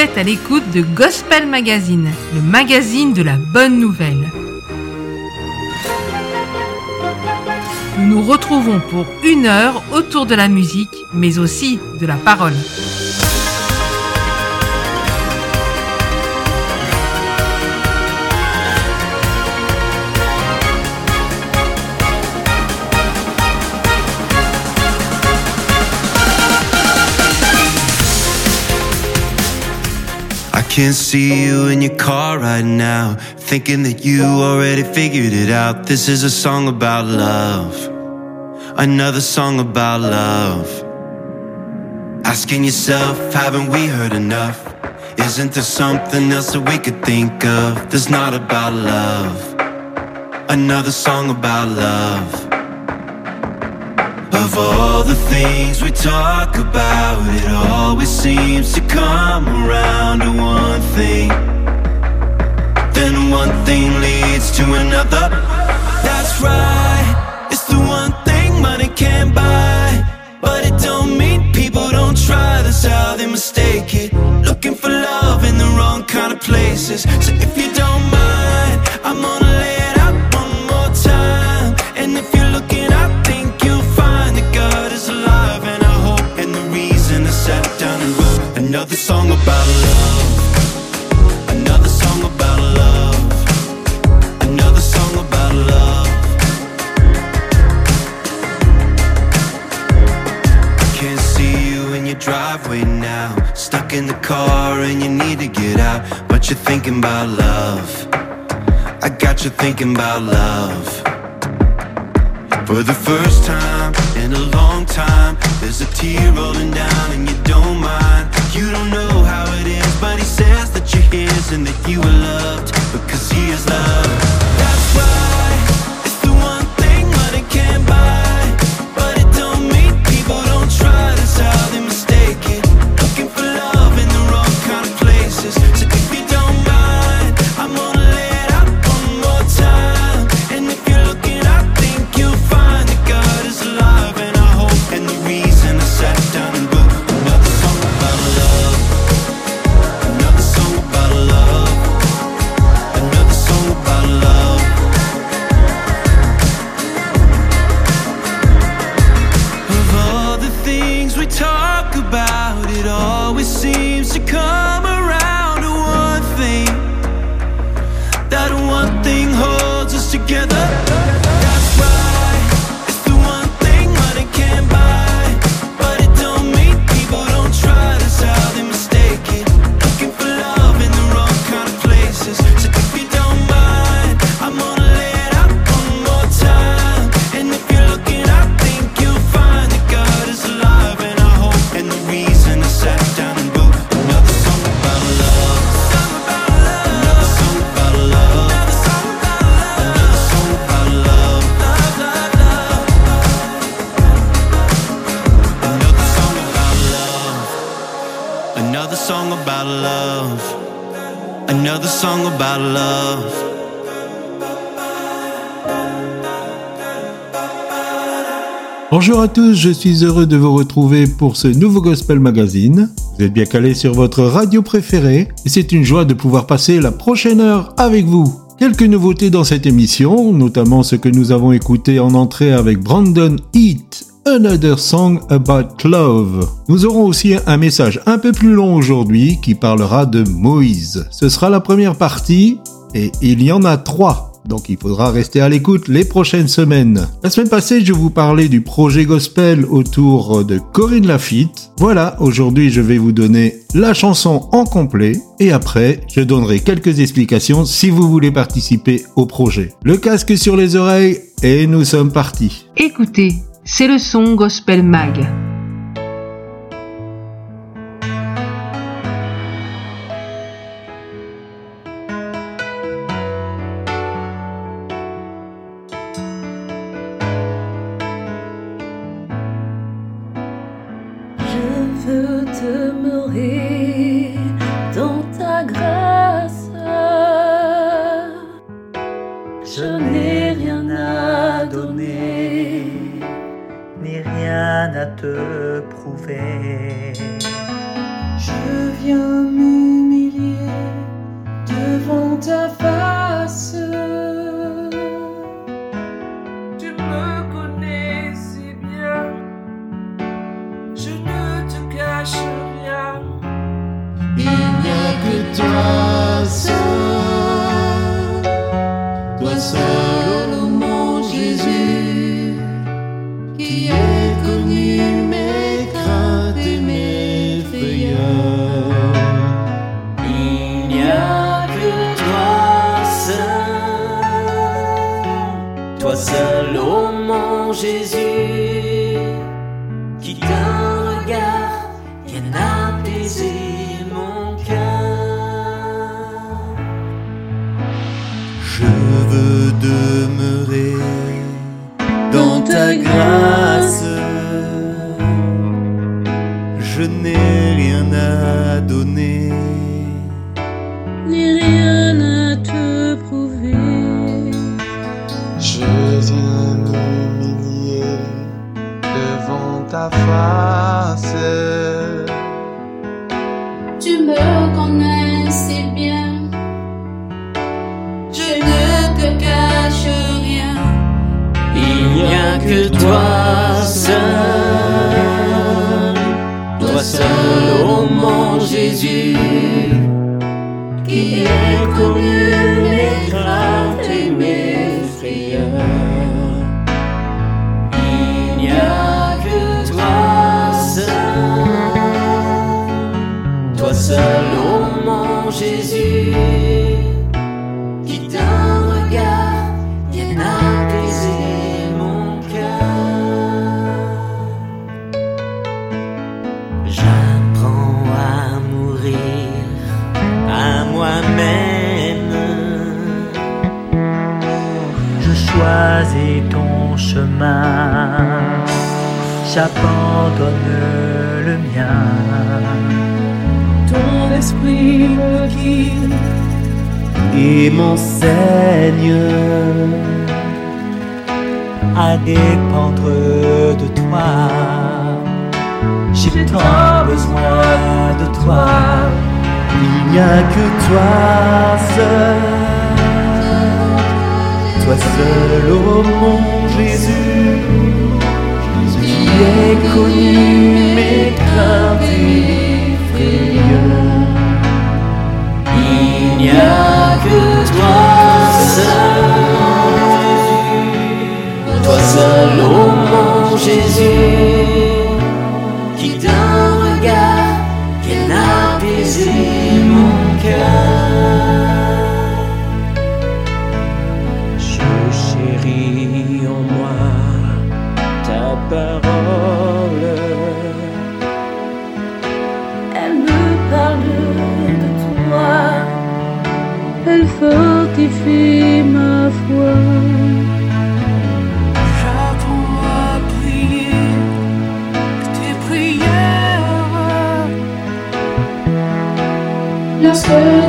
êtes à l'écoute de Gospel Magazine, le magazine de la bonne nouvelle. Nous nous retrouvons pour une heure autour de la musique, mais aussi de la parole. Can see you in your car right now, thinking that you already figured it out. This is a song about love, another song about love. Asking yourself, haven't we heard enough? Isn't there something else that we could think of that's not about love? Another song about love. Of all the things we talk about, it always seems to come around to one thing. Then one thing leads to another. That's right, it's the one thing money can't buy. But it don't mean people don't try, that's how they mistake it. Looking for love in the wrong kind of places. So if you don't mind, I'm gonna lay it out one more time. And if you're another song about love. Another song about love. Another song about love. I can't see you in your driveway now. Stuck in the car and you need to get out. But you're thinking about love. I got you thinking about love. For the first time in a long time, there's a tear rolling down and you don't mind. You don't know how it is, but he says that you're his and that you are loved because he is loved. That's why it's the one thing money can't buy. Bonjour à tous, je suis heureux de vous retrouver pour ce nouveau Gospel Magazine. Vous êtes bien calés sur votre radio préférée et c'est une joie de pouvoir passer la prochaine heure avec vous. Quelques nouveautés dans cette émission, notamment ce que nous avons écouté en entrée avec Brandon Heat, Another Song About Love. Nous aurons aussi un message un peu plus long aujourd'hui qui parlera de Moïse. Ce sera la première partie et il y en a trois. Donc il faudra rester à l'écoute les prochaines semaines. La semaine passée, je vous parlais du projet gospel autour de Corinne Lafitte. Voilà, aujourd'hui je vais vous donner la chanson en complet et après je donnerai quelques explications si vous voulez participer au projet. Le casque sur les oreilles et nous sommes partis. Écoutez, c'est le son Gospel Mag. Mon m'enseigne à dépendre de toi. J'ai tant besoin de toi, il n'y a que toi seul, toi seul, ô oh mon Jésus, qui est connu mes craintes et. Il n'y a que toi seul, toi seul, ô mon Jésus, qui d'un regard, qu'elle apaisé mon cœur.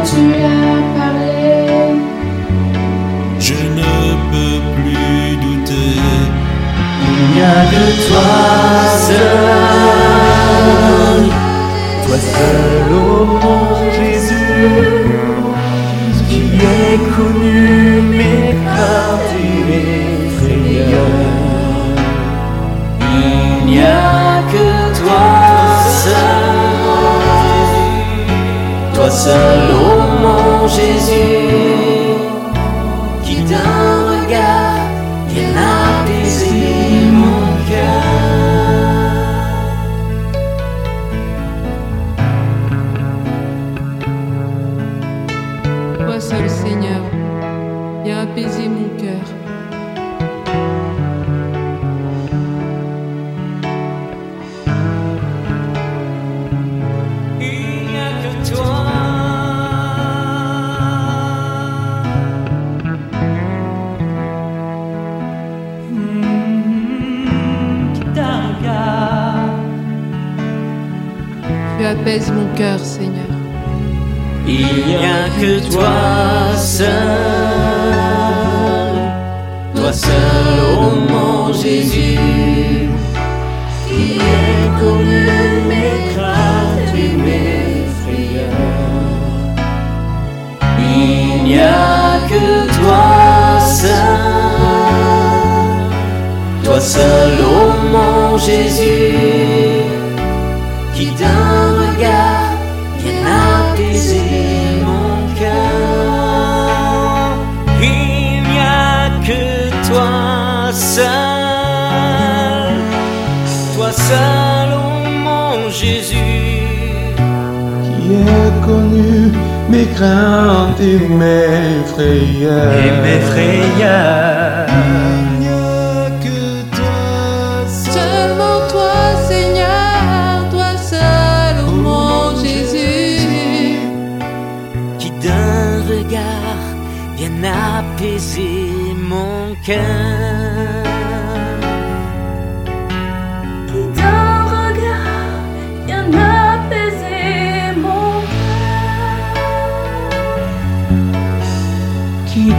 tu as parlé. Je ne peux plus douter. Il n'y a que toi seul, toi seul, ô oh mon Jésus. seul, ô mon Jésus.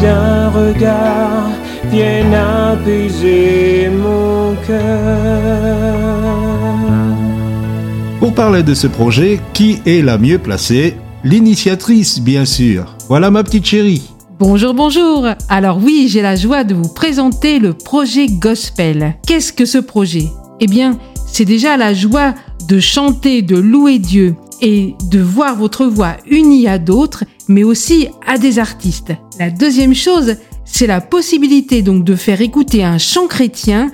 D'un regard apaiser mon cœur. Pour parler de ce projet, qui est la mieux placée? L'initiatrice, bien sûr. Voilà ma petite chérie. Bonjour, bonjour. Alors oui, j'ai la joie de vous présenter le projet Gospel. Qu'est-ce que ce projet? Eh bien, c'est déjà la joie de chanter, de louer Dieu et de voir votre voix unie à d'autres, mais aussi à des artistes. La deuxième chose, c'est la possibilité donc de faire écouter un chant chrétien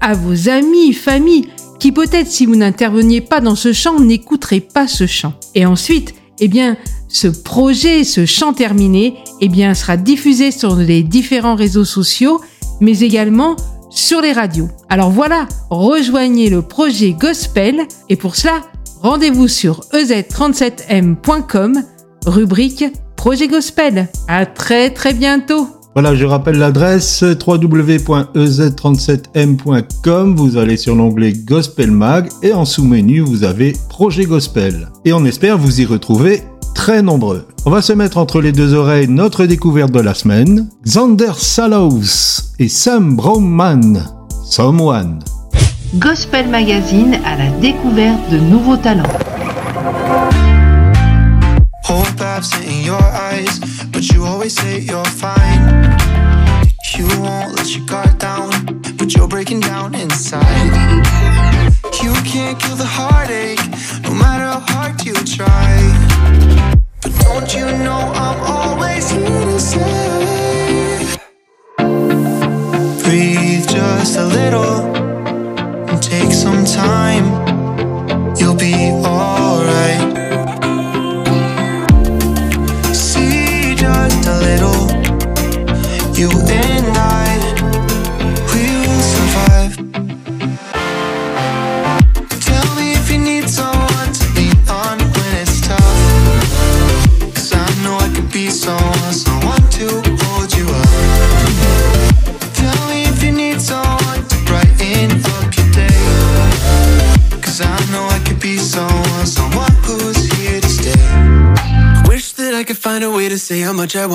à vos amis, familles, qui peut-être si vous n'interveniez pas dans ce chant n'écouteraient pas ce chant. Et ensuite, eh bien, ce projet, ce chant terminé, eh bien, sera diffusé sur les différents réseaux sociaux, mais également sur les radios. Alors voilà, rejoignez le projet Gospel et pour cela, rendez-vous sur E ez37m.com, rubrique Projet Gospel. À très très bientôt. Voilà, je rappelle l'adresse E www.ez37m.com. Vous allez sur l'onglet Gospel Mag et en sous-menu, vous avez Projet Gospel. Et on espère vous y retrouver très nombreux. On va se mettre entre les deux oreilles notre découverte de la semaine. Xander Salaus et Sam Brownman. Someone. Gospel Magazine à la découverte de nouveaux talents. Hope I've seen your eyes, but you always say you're fine. You won't let your guard down, but you're breaking down inside. You can't kill the heartache, no matter how hard you try. Don't you know I'm always here to say,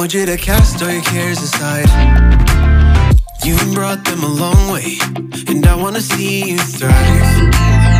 want you to cast all your cares aside. You brought them a long way, and I wanna see you thrive.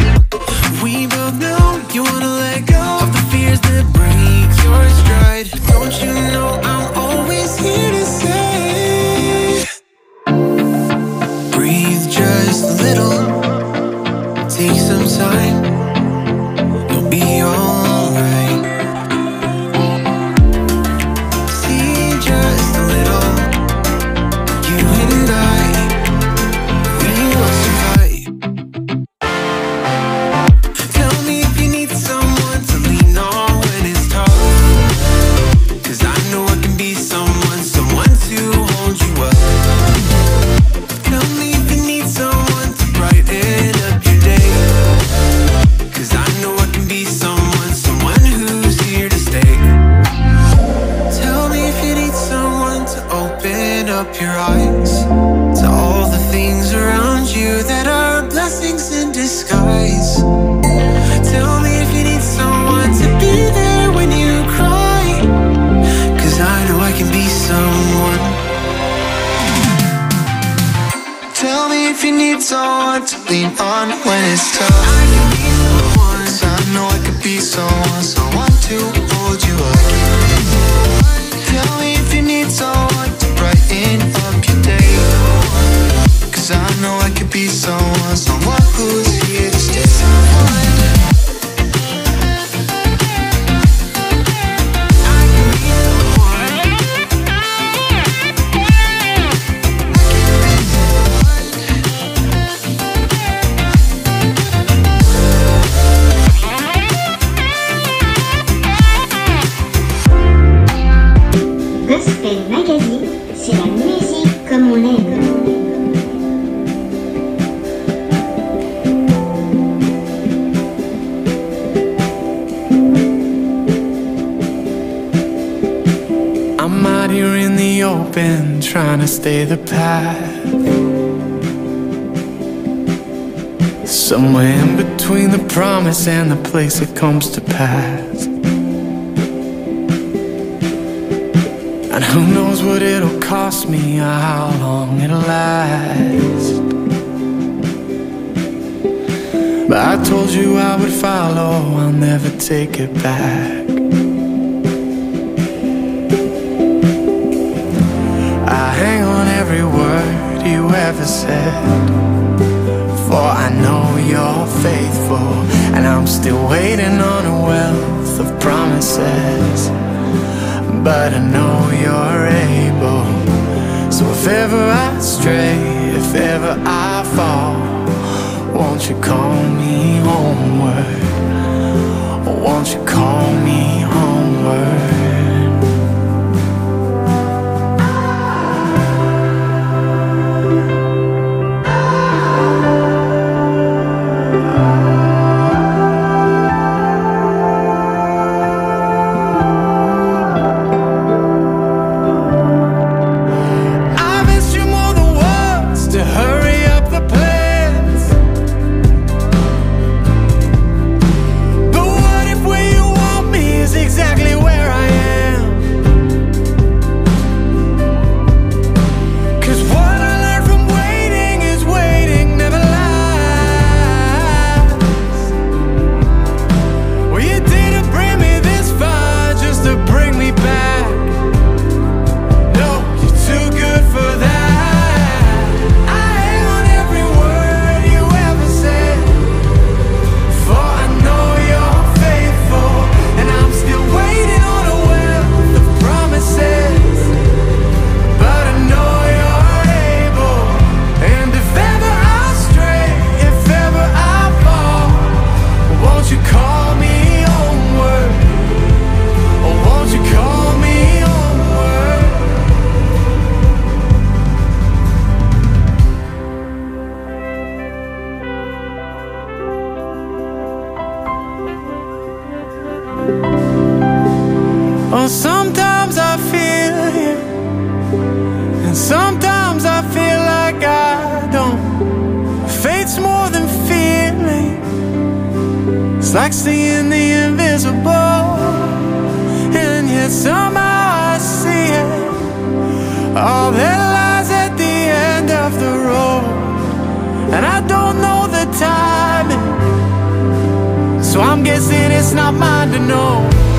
If you need someone to be there when you cry. Cause I know I can be someone. Tell me if you need someone to lean on when it's tough. I can be someone. 'Cause I know I can be someone, someone to stay the path. Somewhere in between the promise and the place it comes to pass. And who knows what it'll cost me or how long it'll last. But I told you I would follow, I'll never take it back. Said. For I know you're faithful, and I'm still waiting on a wealth of promises. But I know you're able. So if ever I stray, if ever I fall, won't you call me homeward? Won't you call it's like seeing the invisible, and yet somehow I see it. All that lies at the end of the road, and I don't know the timing, so I'm guessing it's not mine to know.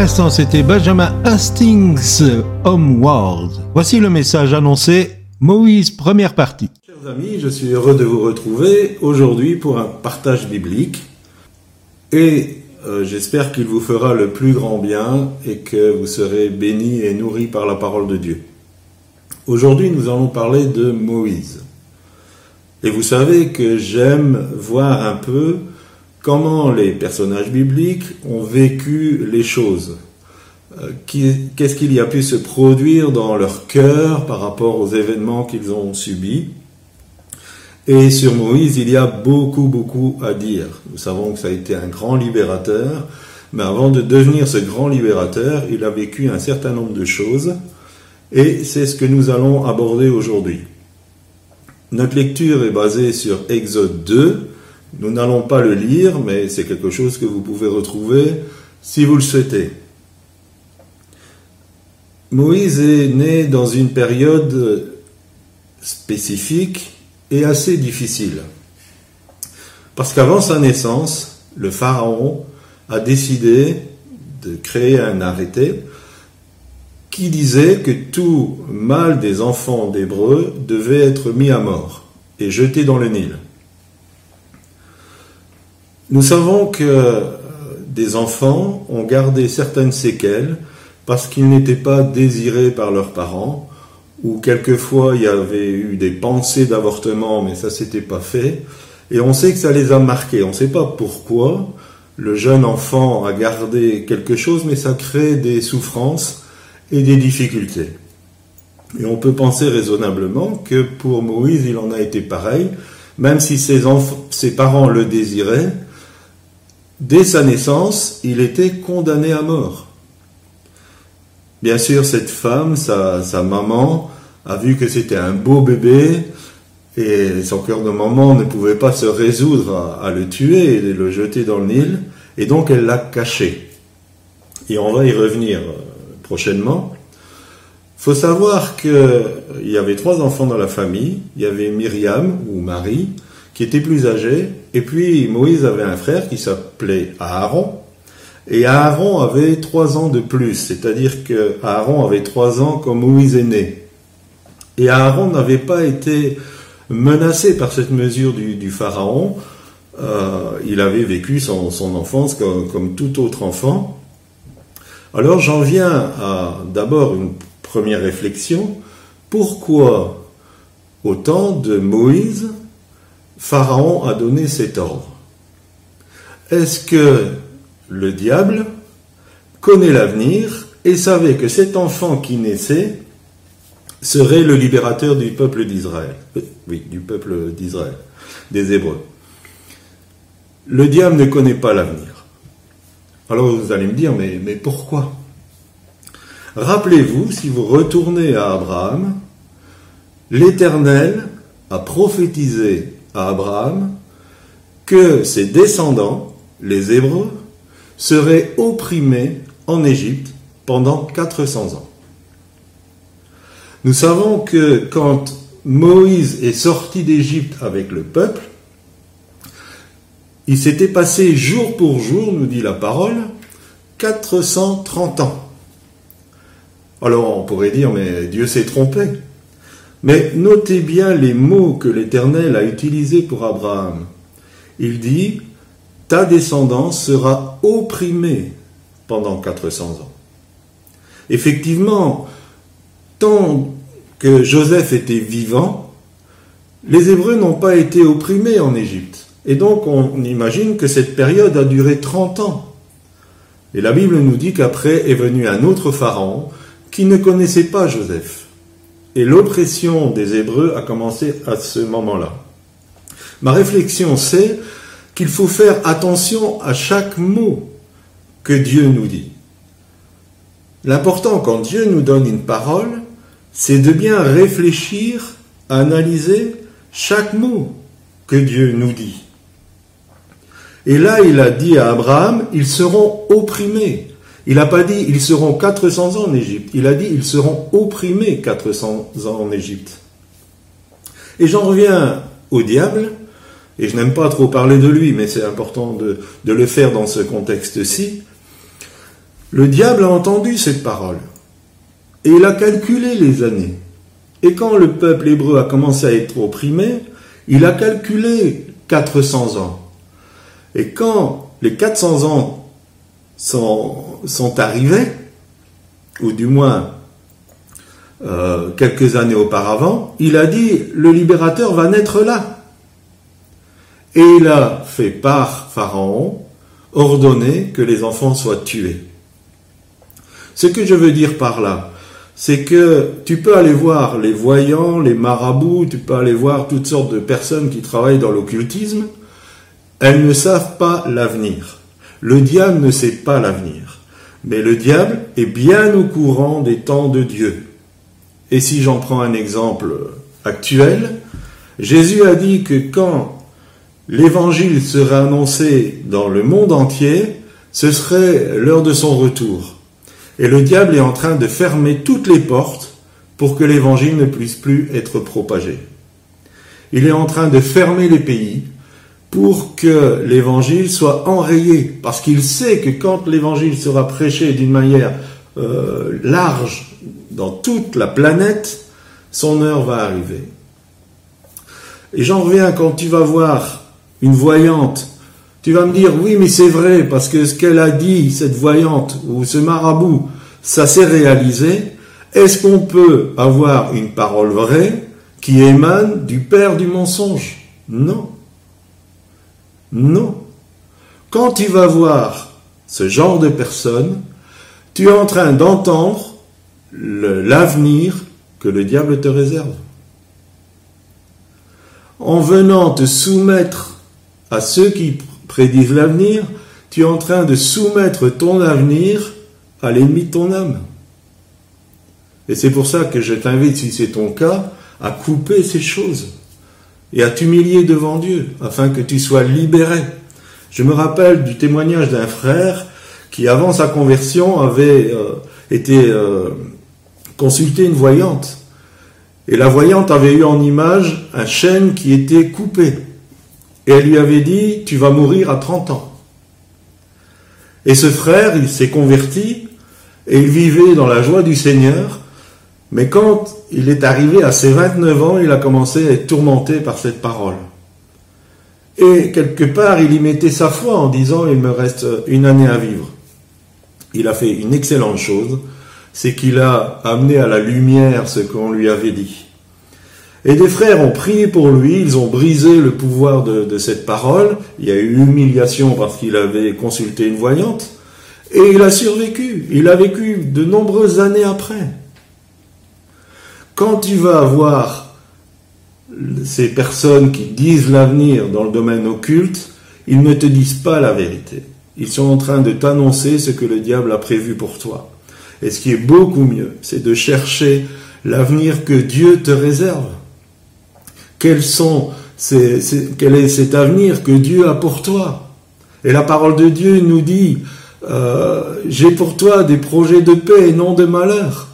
L'instant, c'était Benjamin Hastings Homeward. Voici le message annoncé. Moïse, première partie. Chers amis, je suis heureux de vous retrouver aujourd'hui pour un partage biblique. Et euh, j'espère qu'il vous fera le plus grand bien et que vous serez bénis et nourris par la parole de Dieu. Aujourd'hui, nous allons parler de Moïse. Et vous savez que j'aime voir un peu comment les personnages bibliques ont vécu les choses. Euh, qu'est-ce qu'il y a pu se produire dans leur cœur par rapport aux événements qu'ils ont subis? Et sur Moïse, il y a beaucoup, beaucoup à dire. Nous savons que ça a été un grand libérateur, mais avant de devenir ce grand libérateur, il a vécu un certain nombre de choses, et c'est ce que nous allons aborder aujourd'hui. Notre lecture est basée sur Exode 2. Nous n'allons pas le lire, mais c'est quelque chose que vous pouvez retrouver si vous le souhaitez. Moïse est né dans une période spécifique et assez difficile. Parce qu'avant sa naissance, le Pharaon a décidé de créer un arrêté qui disait que tout mâle des enfants d'Hébreux devait être mis à mort et jeté dans le Nil. Nous savons que des enfants ont gardé certaines séquelles parce qu'ils n'étaient pas désirés par leurs parents, ou quelquefois il y avait eu des pensées d'avortement, mais ça s'était pas fait, et on sait que ça les a marqués. On ne sait pas pourquoi le jeune enfant a gardé quelque chose, mais ça crée des souffrances et des difficultés. Et on peut penser raisonnablement que pour Moïse, il en a été pareil, même si ses parents le désiraient, dès sa naissance, il était condamné à mort. Bien sûr, cette femme, sa, maman, a vu que c'était un beau bébé et son cœur de maman ne pouvait pas se résoudre à, le tuer et le jeter dans le Nil, et donc elle l'a caché. Et on va y revenir euh, prochainement. Il faut savoir qu'il y avait trois enfants dans la famille. Il y avait Myriam ou Marie, qui était plus âgée, et puis Moïse avait un frère qui s'appelait Aaron, et Aaron avait trois ans de plus, c'est-à-dire que Aaron avait trois ans quand Moïse est né. Et Aaron n'avait pas été menacé par cette mesure du, Pharaon. Euh, il avait vécu son, enfance comme, tout autre enfant. Alors j'en viens à d'abord une première réflexion. Pourquoi, au temps de Moïse, Pharaon a donné cet ordre Est-ce que le diable connaît l'avenir et savait que cet enfant qui naissait serait le libérateur du peuple d'Israël? Oui, du peuple d'Israël, des Hébreux. Le diable ne connaît pas l'avenir. Alors vous allez me dire, mais, mais pourquoi? Rappelez-vous, si vous retournez à Abraham, l'Éternel a prophétisé à Abraham que ses descendants, les Hébreux, serait opprimé en Égypte pendant 400 ans. Nous savons que quand Moïse est sorti d'Égypte avec le peuple, il s'était passé jour pour jour, nous dit la parole, 430 ans. Alors on pourrait dire, mais Dieu s'est trompé. Mais notez bien les mots que l'Éternel a utilisés pour Abraham. Il dit, ta descendance sera opprimée pendant 400 ans. Effectivement, tant que Joseph était vivant, les Hébreux n'ont pas été opprimés en Égypte. Et donc on imagine que cette période a duré 30 ans. Et la Bible nous dit qu'après est venu un autre pharaon qui ne connaissait pas Joseph. Et l'oppression des Hébreux a commencé à ce moment-là. Ma réflexion c'est qu'il faut faire attention à chaque mot que Dieu nous dit. L'important quand Dieu nous donne une parole, c'est de bien réfléchir, analyser chaque mot que Dieu nous dit. Et là, il a dit à Abraham, ils seront opprimés. Il n'a pas dit, ils seront 400 ans en Égypte. Il a dit, ils seront opprimés 400 ans en Égypte. Et j'en reviens au diable et je n'aime pas trop parler de lui, mais c'est important de, le faire dans ce contexte-ci, le diable a entendu cette parole, et il a calculé les années. Et quand le peuple hébreu a commencé à être opprimé, il a calculé 400 ans. Et quand les 400 ans sont, sont arrivés, ou du moins euh, quelques années auparavant, il a dit, le libérateur va naître là. Et il a fait par Pharaon ordonner que les enfants soient tués. Ce que je veux dire par là, c'est que tu peux aller voir les voyants, les marabouts, tu peux aller voir toutes sortes de personnes qui travaillent dans l'occultisme, elles ne savent pas l'avenir. Le diable ne sait pas l'avenir. Mais le diable est bien au courant des temps de Dieu. Et si j'en prends un exemple actuel, Jésus a dit que quand l'évangile serait annoncé dans le monde entier, ce serait l'heure de son retour. Et le diable est en train de fermer toutes les portes pour que l'évangile ne puisse plus être propagé. Il est en train de fermer les pays pour que l'évangile soit enrayé, parce qu'il sait que quand l'évangile sera prêché d'une manière euh, large dans toute la planète, son heure va arriver. Et j'en reviens quand tu vas voir une voyante, tu vas me dire oui mais c'est vrai parce que ce qu'elle a dit, cette voyante ou ce marabout, ça s'est réalisé. Est-ce qu'on peut avoir une parole vraie qui émane du père du mensonge? Non. Non. Quand tu vas voir ce genre de personne, tu es en train d'entendre l'avenir que le diable te réserve. En venant te soumettre à ceux qui prédisent l'avenir, tu es en train de soumettre ton avenir à l'ennemi de ton âme. Et c'est pour ça que je t'invite, si c'est ton cas, à couper ces choses et à t'humilier devant Dieu, afin que tu sois libéré. Je me rappelle du témoignage d'un frère qui, avant sa conversion, avait euh, été euh, consulté une voyante. Et la voyante avait eu en image un chêne qui était coupé. Et elle lui avait dit, tu vas mourir à 30 ans. Et ce frère, il s'est converti et il vivait dans la joie du Seigneur. Mais quand il est arrivé à ses 29 ans, il a commencé à être tourmenté par cette parole. Et quelque part, il y mettait sa foi en disant, il me reste une année à vivre. Il a fait une excellente chose, c'est qu'il a amené à la lumière ce qu'on lui avait dit. Et des frères ont prié pour lui, ils ont brisé le pouvoir de, de cette parole, il y a eu humiliation parce qu'il avait consulté une voyante, et il a survécu, il a vécu de nombreuses années après. Quand tu vas avoir ces personnes qui disent l'avenir dans le domaine occulte, ils ne te disent pas la vérité. Ils sont en train de t'annoncer ce que le diable a prévu pour toi. Et ce qui est beaucoup mieux, c'est de chercher l'avenir que Dieu te réserve. Quel est cet avenir que Dieu a pour toi? Et la parole de Dieu nous dit, euh, j'ai pour toi des projets de paix et non de malheur.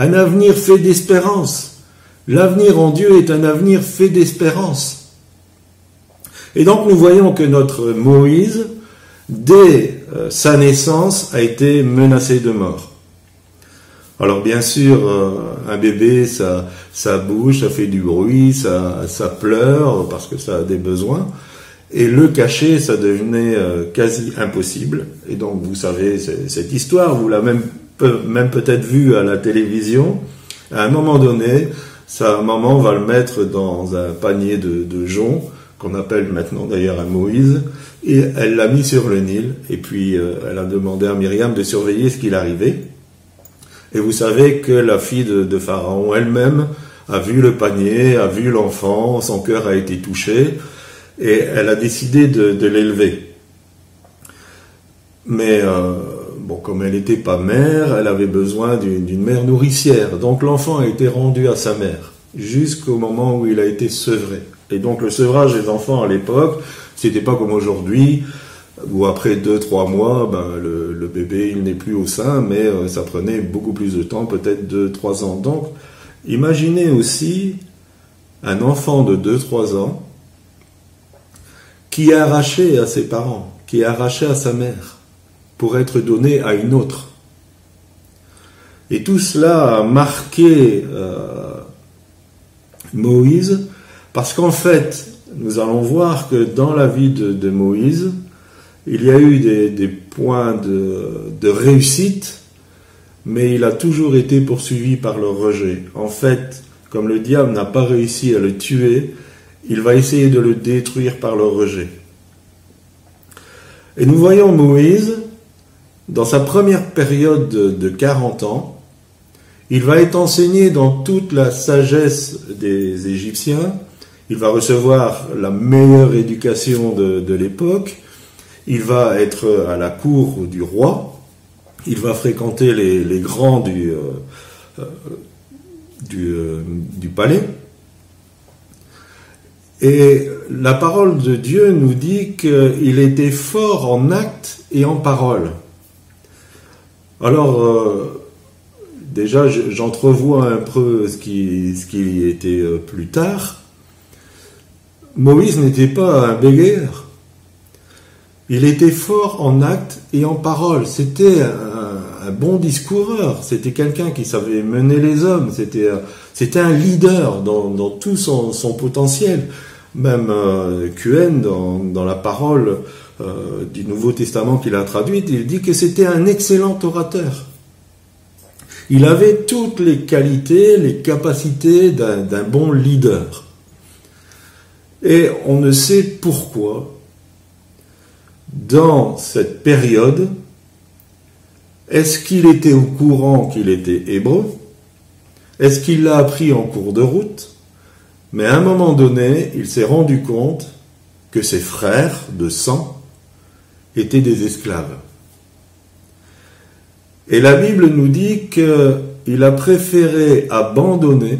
Un avenir fait d'espérance. L'avenir en Dieu est un avenir fait d'espérance. Et donc nous voyons que notre Moïse, dès euh, sa naissance, a été menacé de mort. Alors bien sûr, euh, un bébé, ça, ça bouge, ça fait du bruit, ça, ça pleure parce que ça a des besoins. Et le cacher, ça devenait euh, quasi impossible. Et donc, vous savez cette histoire, vous l'avez même, même peut-être vue à la télévision. À un moment donné, sa maman va le mettre dans un panier de, de joncs, qu'on appelle maintenant d'ailleurs un Moïse, et elle l'a mis sur le Nil, et puis euh, elle a demandé à Myriam de surveiller ce qu'il arrivait. Et vous savez que la fille de, de Pharaon elle-même a vu le panier, a vu l'enfant, son cœur a été touché, et elle a décidé de, l'élever. Mais euh, comme elle n'était pas mère, elle avait besoin d'une mère nourricière. Donc l'enfant a été rendu à sa mère jusqu'au moment où il a été sevré. Et donc le sevrage des enfants à l'époque, c'était pas comme aujourd'hui où après deux trois mois, ben, le, bébé il n'est plus au sein, mais euh, ça prenait beaucoup plus de temps, peut-être deux trois ans. Donc imaginez aussi un enfant de 2-3 ans qui est arraché à ses parents, qui est arraché à sa mère, pour être donné à une autre. Et tout cela a marqué euh, Moïse, parce qu'en fait, nous allons voir que dans la vie de, Moïse, il y a eu des, points de, de, réussite, mais il a toujours été poursuivi par le rejet. En fait, comme le diable n'a pas réussi à le tuer, il va essayer de le détruire par le rejet. Et nous voyons Moïse, dans sa première période de, de 40 ans, il va être enseigné dans toute la sagesse des Égyptiens, il va recevoir la meilleure éducation de, l'époque, il va être à la cour du roi, il va fréquenter les, grands du, euh, euh, euh, du palais. Et la parole de Dieu nous dit qu'il était fort en actes et en parole. Alors, euh, déjà, je- j'entrevois un peu ce qui, ce était euh, plus tard. Moïse n'était pas un bégayeur. Il était fort en actes et en parole. C'était un, bon discoureur. C'était quelqu'un qui savait mener les hommes. C'était euh, un leader dans, tout son, potentiel. Même euh, dans la parole euh, du Nouveau Testament qu'il a traduite, il dit que c'était un excellent orateur. Il avait toutes les qualités, les capacités d'un d'un bon leader. Et on ne sait pourquoi, dans cette période, est-ce qu'il était au courant qu'il était hébreu? Est-ce qu'il l'a appris en cours de route? Mais à un moment donné, il s'est rendu compte que ses frères de sang étaient des esclaves. Et la Bible nous dit qu'il a préféré abandonner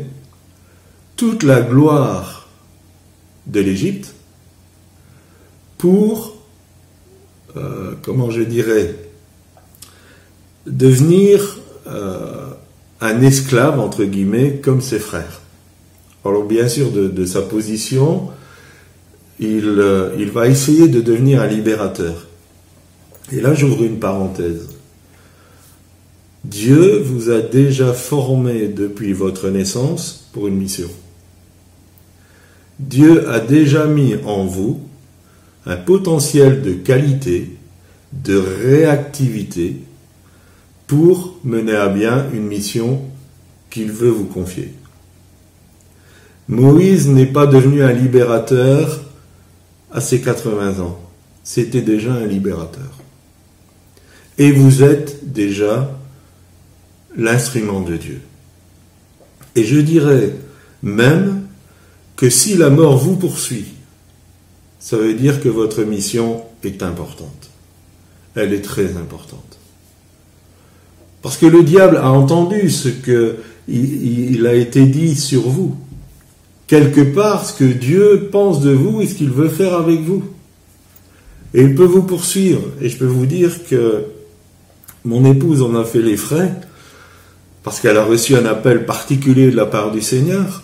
toute la gloire de l'Égypte pour, euh, comment je dirais, devenir euh, un esclave, entre guillemets, comme ses frères. Alors bien sûr, de, sa position, euh, il va essayer de devenir un libérateur. Et là, j'ouvre une parenthèse. Dieu vous a déjà formé depuis votre naissance pour une mission. Dieu a déjà mis en vous un potentiel de qualité, de réactivité pour mener à bien une mission qu'il veut vous confier. Moïse n'est pas devenu un libérateur à ses 80 ans. C'était déjà un libérateur. Et vous êtes déjà l'instrument de Dieu. Et je dirais même que si la mort vous poursuit, ça veut dire que votre mission est importante. Elle est très importante. Parce que le diable a entendu ce que il, il a été dit sur vous. Quelque part, ce que Dieu pense de vous et ce qu'il veut faire avec vous. Et il peut vous poursuivre. Et je peux vous dire que mon épouse en a fait les frais parce qu'elle a reçu un appel particulier de la part du Seigneur.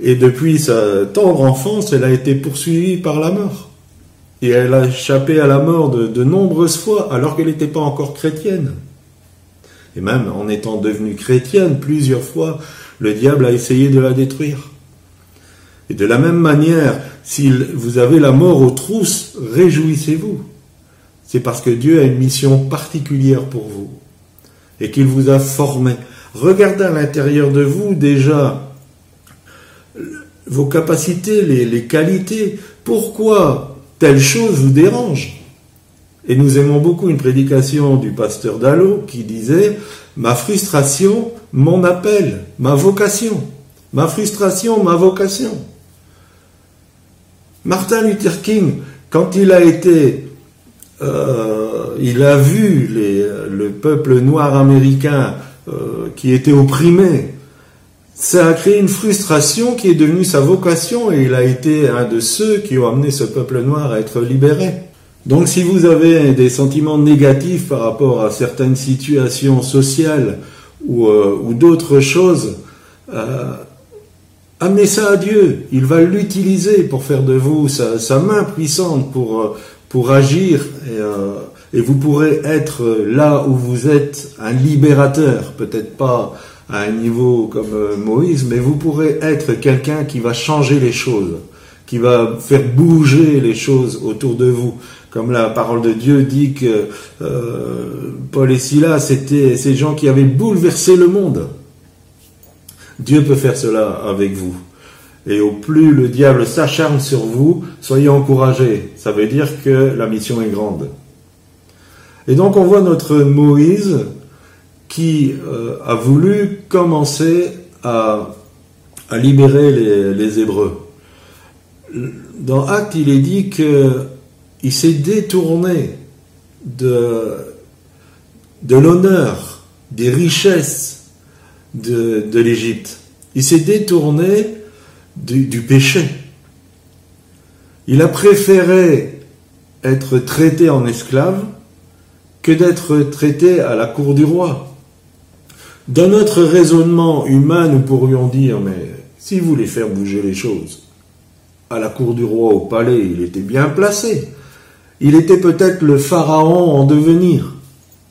Et depuis sa tendre enfance, elle a été poursuivie par la mort. Et elle a échappé à la mort de, nombreuses fois alors qu'elle n'était pas encore chrétienne. Et même en étant devenue chrétienne, plusieurs fois, le diable a essayé de la détruire. Et de la même manière, si vous avez la mort aux trousses, réjouissez-vous. C'est parce que Dieu a une mission particulière pour vous et qu'il vous a formé. Regardez à l'intérieur de vous déjà vos capacités, les, qualités. Pourquoi telle chose vous dérange? Et nous aimons beaucoup une prédication du pasteur Dallo qui disait Ma frustration, mon appel, ma vocation. Ma frustration, ma vocation. Martin Luther King, quand il a été, euh, il a vu le peuple noir américain euh, qui était opprimé, ça a créé une frustration qui est devenue sa vocation et il a été un de ceux qui ont amené ce peuple noir à être libéré. Donc si vous avez des sentiments négatifs par rapport à certaines situations sociales ou, euh, d'autres choses, amenez ça à Dieu. Il va l'utiliser pour faire de vous sa, main puissante pour, pour agir et, euh, et vous pourrez être là où vous êtes un libérateur, peut-être pas à un niveau comme euh, Moïse, mais vous pourrez être quelqu'un qui va changer les choses, qui va faire bouger les choses autour de vous. Comme la parole de Dieu dit que euh, Paul et Silas, c'était ces gens qui avaient bouleversé le monde. Dieu peut faire cela avec vous. Et au plus le diable s'acharne sur vous, soyez encouragés. Ça veut dire que la mission est grande. Et donc on voit notre Moïse qui euh, a voulu commencer à, libérer les, les, Hébreux. Dans Acte, il est dit qu'il s'est détourné de, l'honneur, des richesses de l'Égypte. Il s'est détourné du, péché. Il a préféré être traité en esclave que d'être traité à la cour du roi. Dans notre raisonnement humain, nous pourrions dire, mais s'il voulait faire bouger les choses, à la cour du roi, au palais, il était bien placé. Il était peut-être le pharaon en devenir.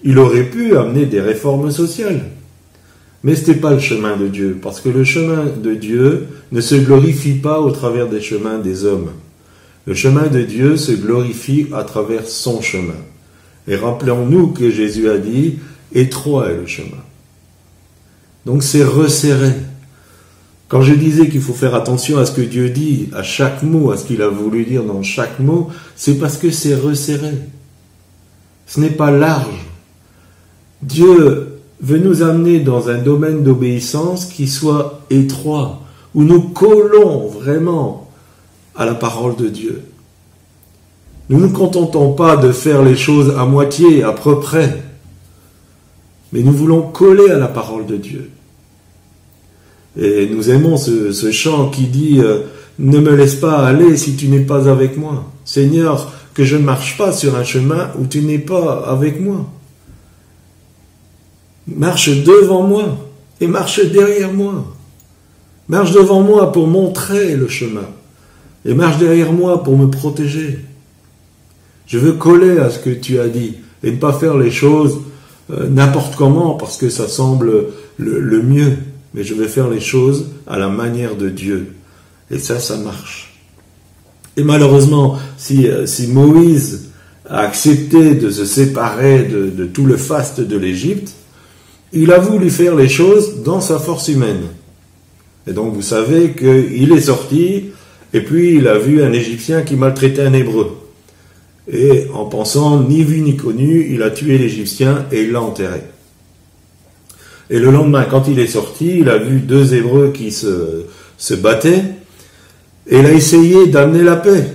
Il aurait pu amener des réformes sociales. Mais ce n'était pas le chemin de Dieu, parce que le chemin de Dieu ne se glorifie pas au travers des chemins des hommes. Le chemin de Dieu se glorifie à travers son chemin. Et rappelons-nous que Jésus a dit, étroit est le chemin. Donc c'est resserré. Quand je disais qu'il faut faire attention à ce que Dieu dit, à chaque mot, à ce qu'il a voulu dire dans chaque mot, c'est parce que c'est resserré. Ce n'est pas large. Dieu veut nous amener dans un domaine d'obéissance qui soit étroit, où nous collons vraiment à la parole de Dieu. Nous ne nous contentons pas de faire les choses à moitié, à peu près, mais nous voulons coller à la parole de Dieu. Et nous aimons ce, chant qui dit euh, Ne me laisse pas aller si tu n'es pas avec moi. Seigneur, que je ne marche pas sur un chemin où tu n'es pas avec moi. Marche devant moi et marche derrière moi. Marche devant moi pour montrer le chemin et marche derrière moi pour me protéger. Je veux coller à ce que tu as dit et ne pas faire les choses euh, n'importe comment parce que ça semble le, mieux. Mais je veux faire les choses à la manière de Dieu. Et ça, ça marche. Et malheureusement, si, euh, si Moïse a accepté de se séparer de, de tout le faste de l'Égypte, il a voulu faire les choses dans sa force humaine. Et donc vous savez qu'il est sorti, et puis il a vu un Égyptien qui maltraitait un Hébreu. Et en pensant ni vu ni connu, il a tué l'Égyptien et il l'a enterré. Et le lendemain, quand il est sorti, il a vu deux Hébreux qui se, battaient, et il a essayé d'amener la paix.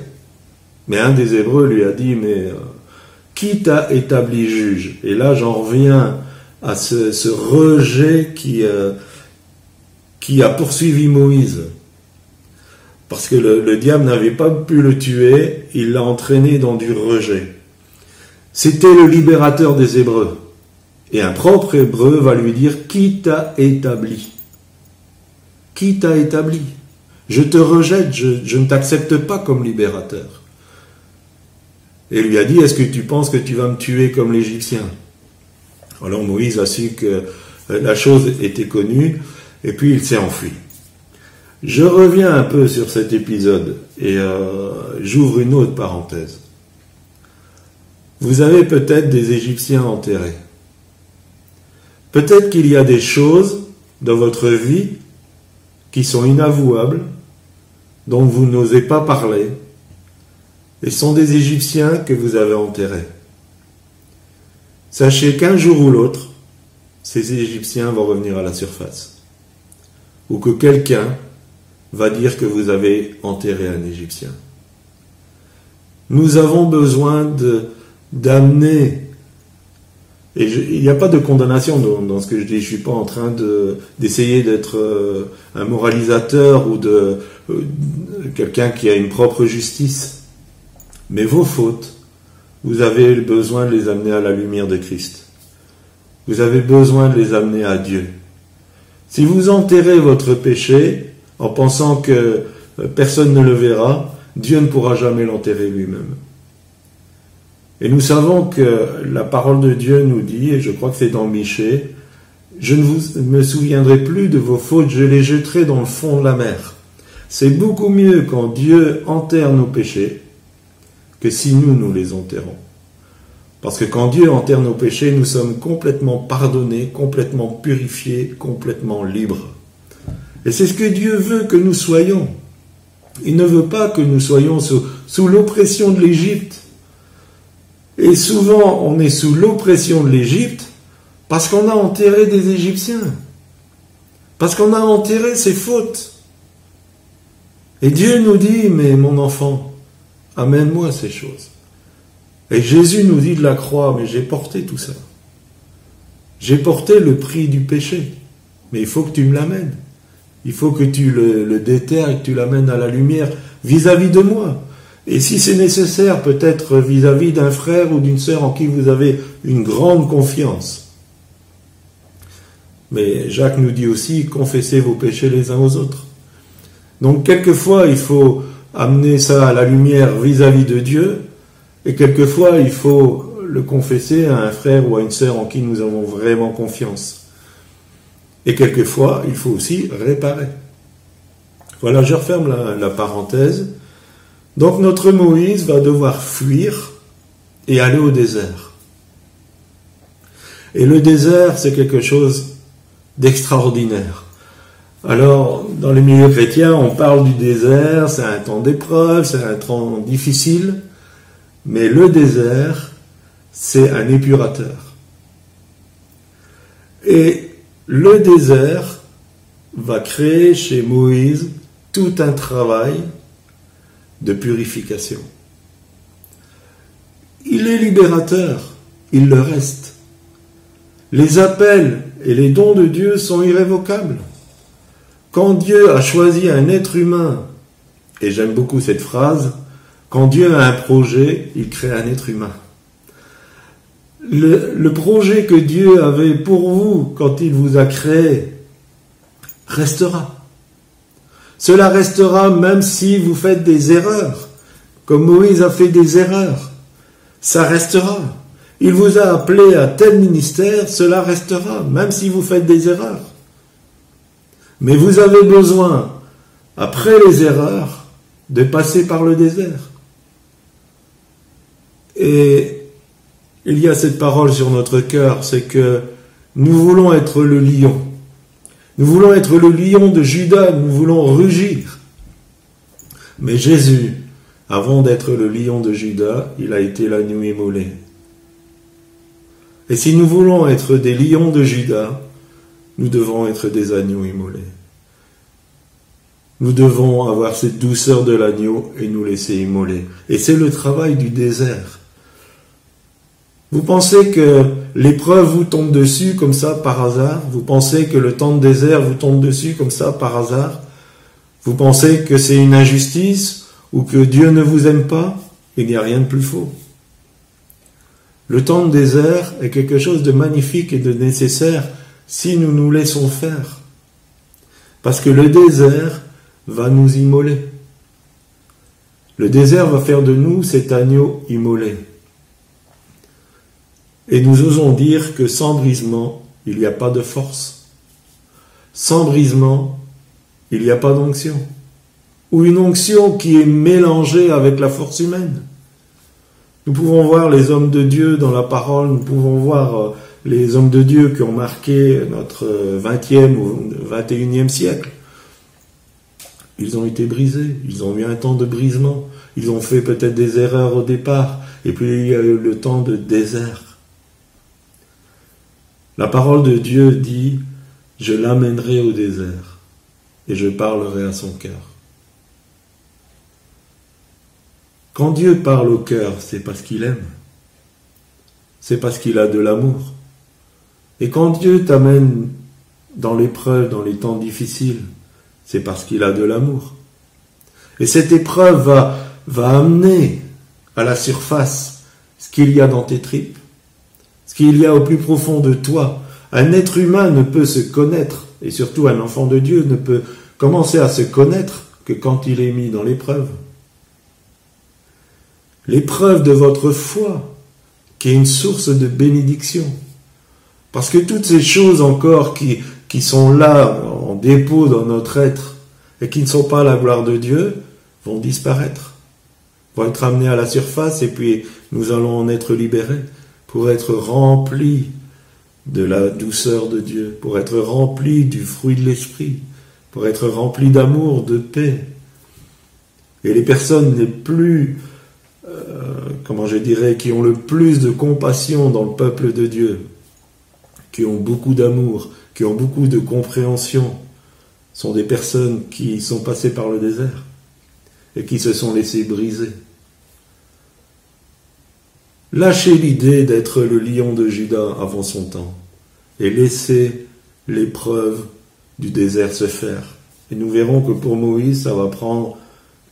Mais un des Hébreux lui a dit, mais euh, qui t'a établi juge? Et là, j'en reviens à ce, rejet qui, euh, qui a poursuivi Moïse parce que le, diable n'avait pas pu le tuer, il l'a entraîné dans du rejet. C'était le libérateur des Hébreux. Et un propre Hébreu va lui dire, qui t'a établi? Qui t'a établi? Je te rejette, je, ne t'accepte pas comme libérateur. Et lui a dit, est-ce que tu penses que tu vas me tuer comme l'Égyptien? Alors Moïse a su que la chose était connue, et puis il s'est enfui. Je reviens un peu sur cet épisode et euh, j'ouvre une autre parenthèse. Vous avez peut-être des Égyptiens enterrés. Peut-être qu'il y a des choses dans votre vie qui sont inavouables, dont vous n'osez pas parler, et sont des Égyptiens que vous avez enterrés. Sachez qu'un jour ou l'autre, ces Égyptiens vont revenir à la surface, ou que quelqu'un va dire que vous avez enterré un Égyptien. Nous avons besoin d'amener, et il n'y a pas de condamnation dans, ce que je dis, je ne suis pas en train de, d'essayer d'être euh, un moralisateur ou de euh, quelqu'un qui a une propre justice. Mais vos fautes, vous avez besoin de les amener à la lumière de Christ. Vous avez besoin de les amener à Dieu. Si vous enterrez votre péché, en pensant que euh, personne ne le verra, Dieu ne pourra jamais l'enterrer lui-même. Et nous savons que la parole de Dieu nous dit, et je crois que c'est dans Michée, je ne vous, me souviendrai plus de vos fautes, je les jetterai dans le fond de la mer. C'est beaucoup mieux quand Dieu enterre nos péchés que si nous, nous les enterrons. Parce que quand Dieu enterre nos péchés, nous sommes complètement pardonnés, complètement purifiés, complètement libres. Et c'est ce que Dieu veut que nous soyons. Il ne veut pas que nous soyons sous, sous l'oppression de l'Égypte. Et souvent, on est sous l'oppression de l'Égypte parce qu'on a enterré des Égyptiens. Parce qu'on a enterré ses fautes. Et Dieu nous dit, mais mon enfant, amène-moi ces choses. Et Jésus nous dit de la croix, mais j'ai porté tout ça. J'ai porté le prix du péché. Mais il faut que tu me l'amènes. Il faut que tu le, déterres et que tu l'amènes à la lumière vis-à-vis de moi. Et si c'est nécessaire, peut-être vis-à-vis d'un frère ou d'une sœur en qui vous avez une grande confiance. Mais Jacques nous dit aussi, confessez vos péchés les uns aux autres. Donc quelquefois, il faut amener ça à la lumière vis-à-vis de Dieu, et quelquefois, il faut le confesser à un frère ou à une sœur en qui nous avons vraiment confiance. Et quelquefois, il faut aussi réparer. Voilà, je referme la, la parenthèse. Donc notre Moïse va devoir fuir et aller au désert. Et le désert, c'est quelque chose d'extraordinaire. Alors, dans les milieux chrétiens, on parle du désert, c'est un temps d'épreuve, c'est un temps difficile, mais le désert, c'est un épurateur. Et le désert va créer chez Moïse tout un travail de purification. Il est libérateur, il le reste. Les appels et les dons de Dieu sont irrévocables. Quand Dieu a choisi un être humain, et j'aime beaucoup cette phrase, quand Dieu a un projet, il crée un être humain. Le, projet que Dieu avait pour vous quand il vous a créé restera. Cela restera même si vous faites des erreurs, comme Moïse a fait des erreurs. Ça restera. Il vous a appelé à tel ministère, cela restera, même si vous faites des erreurs. Mais vous avez besoin, après les erreurs, de passer par le désert. Et il y a cette parole sur notre cœur, c'est que nous voulons être le lion. Nous voulons être le lion de Judas, nous voulons rugir. Mais Jésus, avant d'être le lion de Judas, il a été l'agneau immolé. Et si nous voulons être des lions de Judas, nous devons être des agneaux immolés. Nous devons avoir cette douceur de l'agneau et nous laisser immoler. Et c'est le travail du désert. Vous pensez que l'épreuve vous tombe dessus comme ça par hasard? Vous pensez que le temps de désert vous tombe dessus comme ça par hasard? Vous pensez que c'est une injustice ou que Dieu ne vous aime pas? Il n'y a rien de plus faux. Le temps de désert est quelque chose de magnifique et de nécessaire si nous nous laissons faire. Parce que le désert va nous immoler. Le désert va faire de nous cet agneau immolé. Et nous osons dire que sans brisement, il n'y a pas de force. Sans brisement, il n'y a pas d'onction. Ou une onction qui est mélangée avec la force humaine. Nous pouvons voir les hommes de Dieu dans la parole, nous pouvons voir les hommes de Dieu qui ont marqué notre 20e ou 21e siècle. Ils ont été brisés, ils ont eu un temps de brisement, ils ont fait peut-être des erreurs au départ, et puis il y a eu le temps de désert. La parole de Dieu dit, je l'amènerai au désert et je parlerai à son cœur. Quand Dieu parle au cœur, c'est parce qu'il aime. C'est parce qu'il a de l'amour. Et quand Dieu t'amène dans l'épreuve, dans les temps difficiles, c'est parce qu'il a de l'amour. Et cette épreuve va, va amener à la surface ce qu'il y a dans tes tripes, ce qu'il y a au plus profond de toi. Un être humain ne peut se connaître, et surtout un enfant de Dieu ne peut commencer à se connaître que quand il est mis dans l'épreuve. L'épreuve de votre foi, qui est une source de bénédiction. Parce que toutes ces choses encore qui, sont là dépôt dans notre être et qui ne sont pas la gloire de Dieu vont disparaître, vont être amenées à la surface et puis nous allons en être libérés pour être remplis de la douceur de Dieu, pour être remplis du fruit de l'esprit, pour être remplis d'amour, de paix. Et les personnes les plus, euh, comment je dirais, qui ont le plus de compassion dans le peuple de Dieu, qui ont beaucoup d'amour, qui ont beaucoup de compréhension, sont des personnes qui sont passées par le désert et qui se sont laissées briser. Lâchez l'idée d'être le lion de Judas avant son temps et laissez l'épreuve du désert se faire. Et nous verrons que pour Moïse, ça va prendre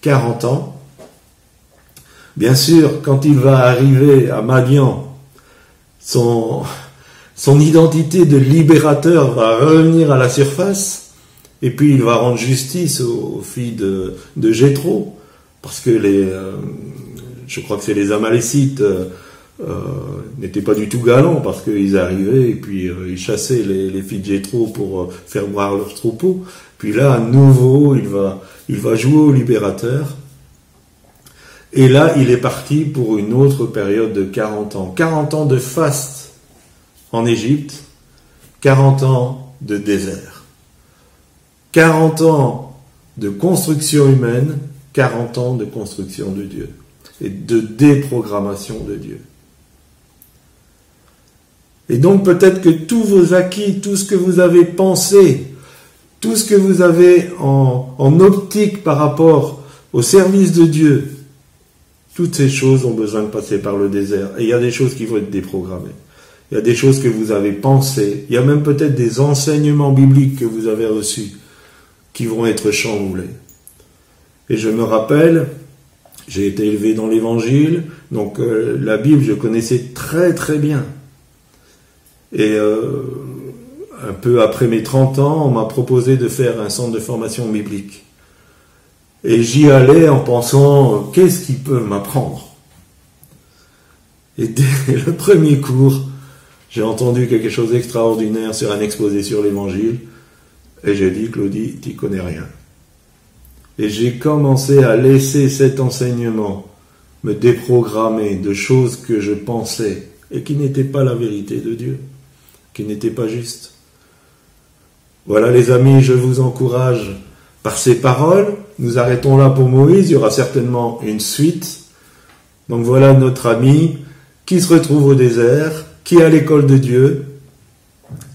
40 ans. Bien sûr, quand il va arriver à Madian, son, son identité de libérateur va revenir à la surface, et puis il va rendre justice aux, filles de, Jéthro, parce que les, euh, je crois que c'est les Amalécites, euh, euh, n'étaient pas du tout galants parce qu'ils arrivaient et puis ils chassaient les, les, filles de Jéthro pour faire boire leurs troupeaux. Puis là, à nouveau, il va, il va jouer au libérateur. Et là, il est parti pour une autre période de 40 ans. 40 ans de faste en Égypte, 40 ans de désert. 40 ans de construction humaine, 40 ans de construction de Dieu et de déprogrammation de Dieu. Et donc peut-être que tous vos acquis, tout ce que vous avez pensé, tout ce que vous avez en, optique par rapport au service de Dieu, toutes ces choses ont besoin de passer par le désert. Et il y a des choses qui vont être déprogrammées. Il y a des choses que vous avez pensées. Il y a même peut-être des enseignements bibliques que vous avez reçus qui vont être chamboulés. Et je me rappelle, j'ai été élevé dans l'évangile, donc euh, la Bible, je connaissais très très bien. Et euh, un peu après mes 30 ans, on m'a proposé de faire un centre de formation biblique. Et j'y allais en pensant, qu'est-ce qu'il peut m'apprendre? Et dès le premier cours, j'ai entendu quelque chose d'extraordinaire sur un exposé sur l'évangile. Et j'ai dit, Claudie, tu connais rien. Et j'ai commencé à laisser cet enseignement me déprogrammer de choses que je pensais et qui n'étaient pas la vérité de Dieu qui n'était pas juste. Voilà les amis, je vous encourage par ces paroles. Nous arrêtons là pour Moïse, il y aura certainement une suite. Donc voilà notre ami qui se retrouve au désert, qui est à l'école de Dieu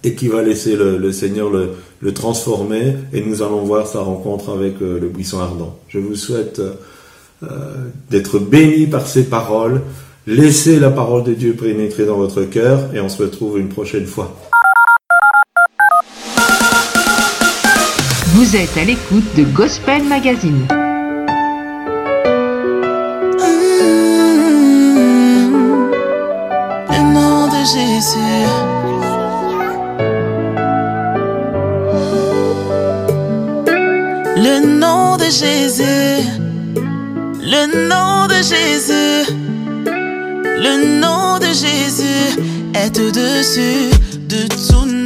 et qui va laisser le, Seigneur le, transformer et nous allons voir sa rencontre avec euh, le buisson ardent. Je vous souhaite euh, d'être béni par ces paroles. Laissez la parole de Dieu pénétrer dans votre cœur et on se retrouve une prochaine fois. Vous êtes à l'écoute de Gospel Magazine. Le nom de Jésus. Le nom de Jésus est au-dessus de tout nom.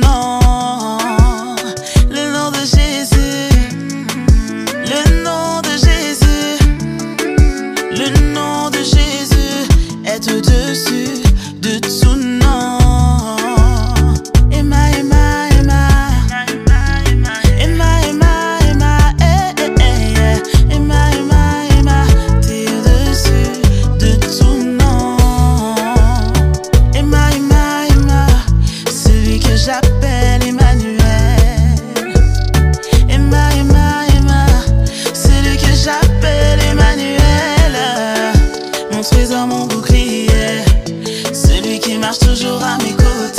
Trésor, mon bouclier, celui qui marche toujours à mes côtés.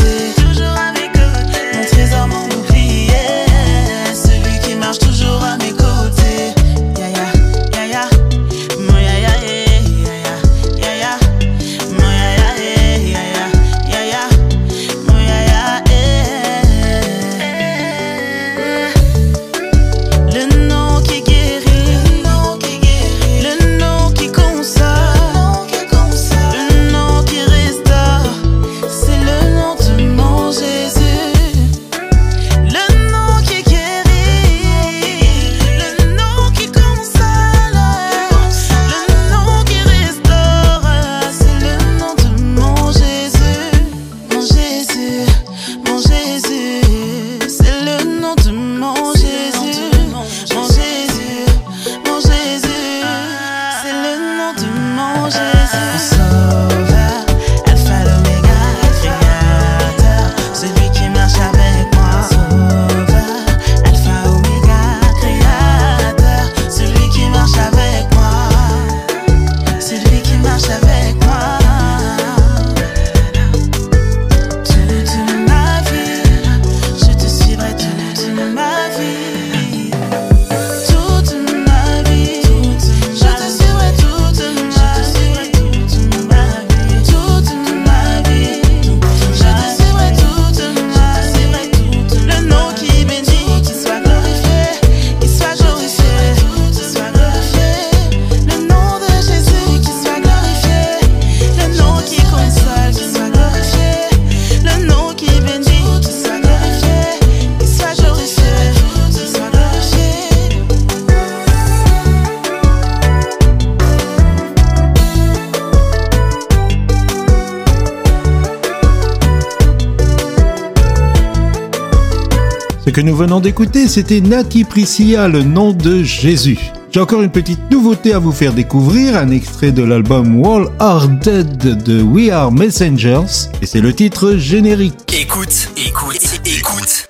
Ce que nous venons d'écouter, c'était Nati Priscilla, le nom de Jésus. J'ai encore une petite nouveauté à vous faire découvrir, un extrait de l'album Wall Are Dead de We Are Messengers, et c'est le titre générique. Écoute, écoute, écoute.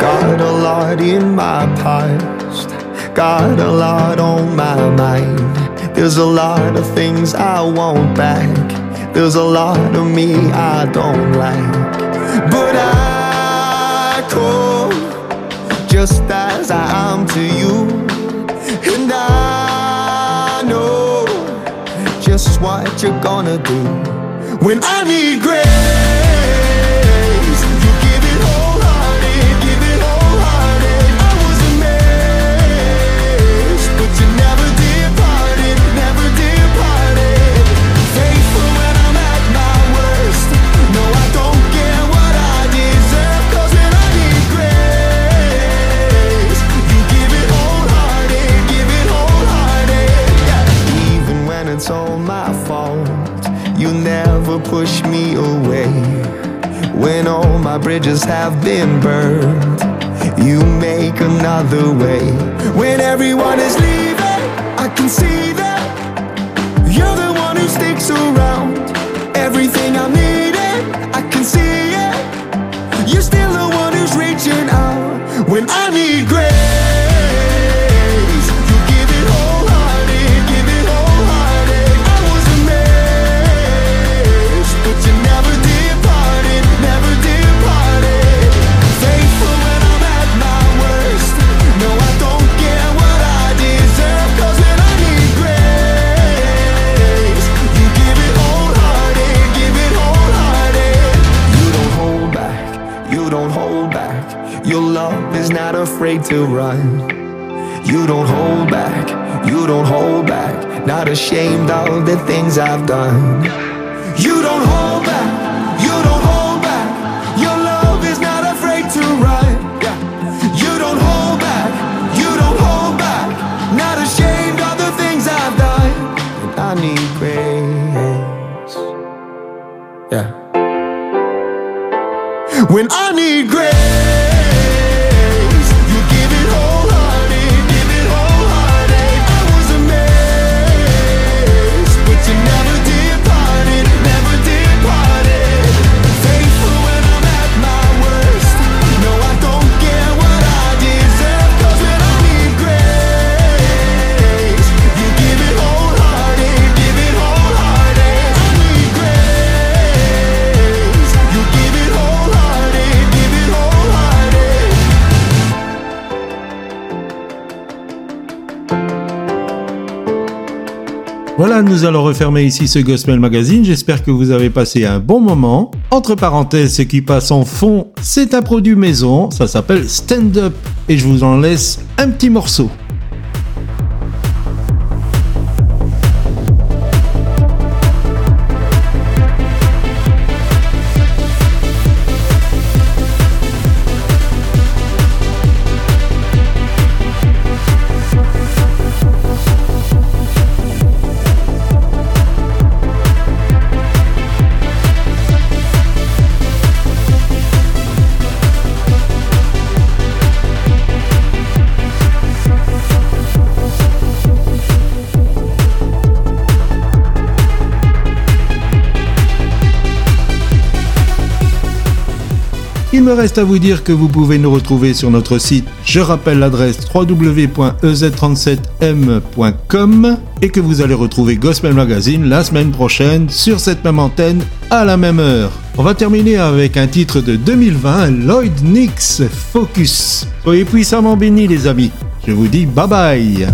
Got a lot in my past, got a lot on my mind. There's a lot of things I want back, there's a lot of me I don't like. But I come just as I am to you, and I know just what you're gonna do when I need grace. My bridges have been burned, you make another way. When everyone is leaving, I can see that you're the one who sticks around. Everything I'm needing, I can see it. You're still the one who's reaching out when I need to run. You don't hold back, you don't hold back. Not ashamed of the things I've done. You don't hold back, you don't hold back. Your love is not afraid to run. You don't hold back, you don't hold back. Not ashamed of the things I've done. And I need grace. Yeah. When I need grace, nous allons refermer ici ce Gospel Magazine. J'espère que vous avez passé un bon moment. Entre parenthèses, ce qui passe en fond, c'est un produit maison. Ça s'appelle Stand Up. Et je vous en laisse un petit morceau. Il me reste à vous dire que vous pouvez nous retrouver sur notre site, je rappelle l'adresse www.ez37m.com et que vous allez retrouver Gospel Magazine la semaine prochaine sur cette même antenne à la même heure. On va terminer avec un titre de 2020, Lloyd Nix Focus. Soyez puissamment bénis les amis. Je vous dis bye bye.